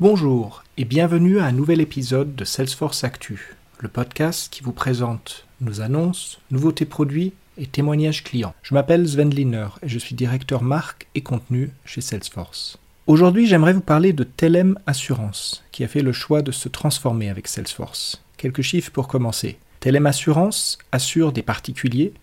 Bonjour et bienvenue à un nouvel épisode de Salesforce Actu, le podcast qui vous présente nos annonces, nouveautés produits et témoignages clients. Je m'appelle Sven Liner et je suis directeur marque et contenu chez Salesforce. Aujourd'hui, j'aimerais vous parler de Telem Assurance, qui a fait le choix de se transformer avec Salesforce. Quelques chiffres pour commencer. Telem Assurance assure des particuliers,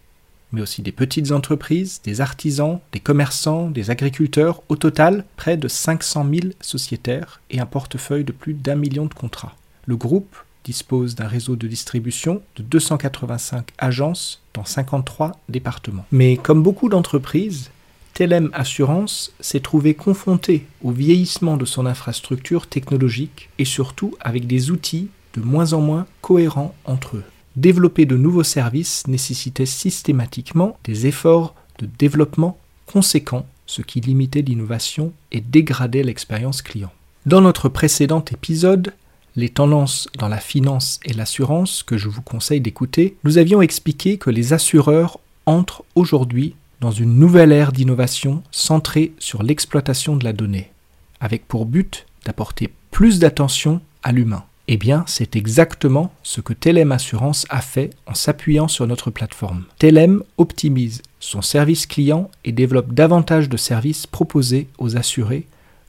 mais aussi des petites entreprises, des artisans, des commerçants, des agriculteurs, au total près de 500 000 sociétaires et un portefeuille de plus d'un million de contrats. Le groupe dispose d'un réseau de distribution de 285 agences dans 53 départements. Mais comme beaucoup d'entreprises, Telem Assurance s'est trouvé confronté au vieillissement de son infrastructure technologique et surtout avec des outils de moins en moins cohérents entre eux. Développer de nouveaux services nécessitait systématiquement des efforts de développement conséquents, ce qui limitait l'innovation et dégradait l'expérience client. Dans notre précédent épisode, les tendances dans la finance et l'assurance que je vous conseille d'écouter, nous avions expliqué que les assureurs entrent aujourd'hui dans une nouvelle ère d'innovation centrée sur l'exploitation de la donnée, avec pour but d'apporter plus d'attention à l'humain. Eh bien, c'est exactement ce que Telem Assurance a fait en s'appuyant sur notre plateforme. Telem optimise son service client et développe davantage de services proposés aux assurés,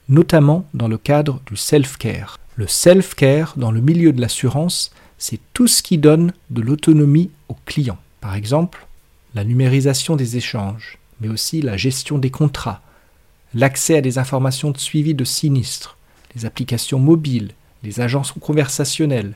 notamment dans le cadre du self-care. Le self-care dans le milieu de l'assurance, c'est tout ce qui donne de l'autonomie aux clients. Par exemple, la numérisation des échanges, mais aussi la gestion des contrats, l'accès à des informations de suivi de sinistres, les applications mobiles, les agences conversationnelles,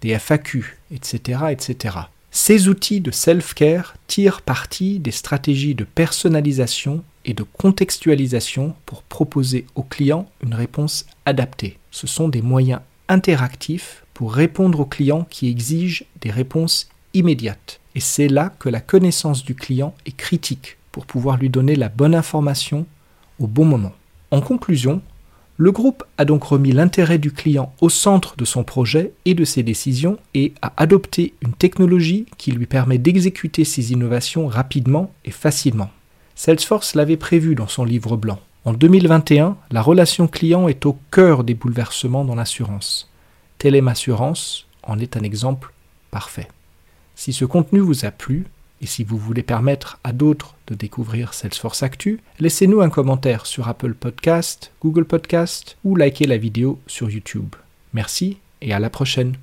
des FAQ, etc., etc. Ces outils de self-care tirent parti des stratégies de personnalisation et de contextualisation pour proposer aux clients une réponse adaptée. Ce sont des moyens interactifs pour répondre aux clients qui exigent des réponses immédiates. Et c'est là que la connaissance du client est critique pour pouvoir lui donner la bonne information au bon moment. En conclusion, le groupe a donc remis l'intérêt du client au centre de son projet et de ses décisions et a adopté une technologie qui lui permet d'exécuter ses innovations rapidement et facilement. Salesforce l'avait prévu dans son livre blanc. En 2021, la relation client est au cœur des bouleversements dans l'assurance. Telem Assurance en est un exemple parfait. Si ce contenu vous a plu, et si vous voulez permettre à d'autres de découvrir Salesforce Actu, laissez-nous un commentaire sur Apple Podcast, Google Podcast ou likez la vidéo sur YouTube. Merci et à la prochaine.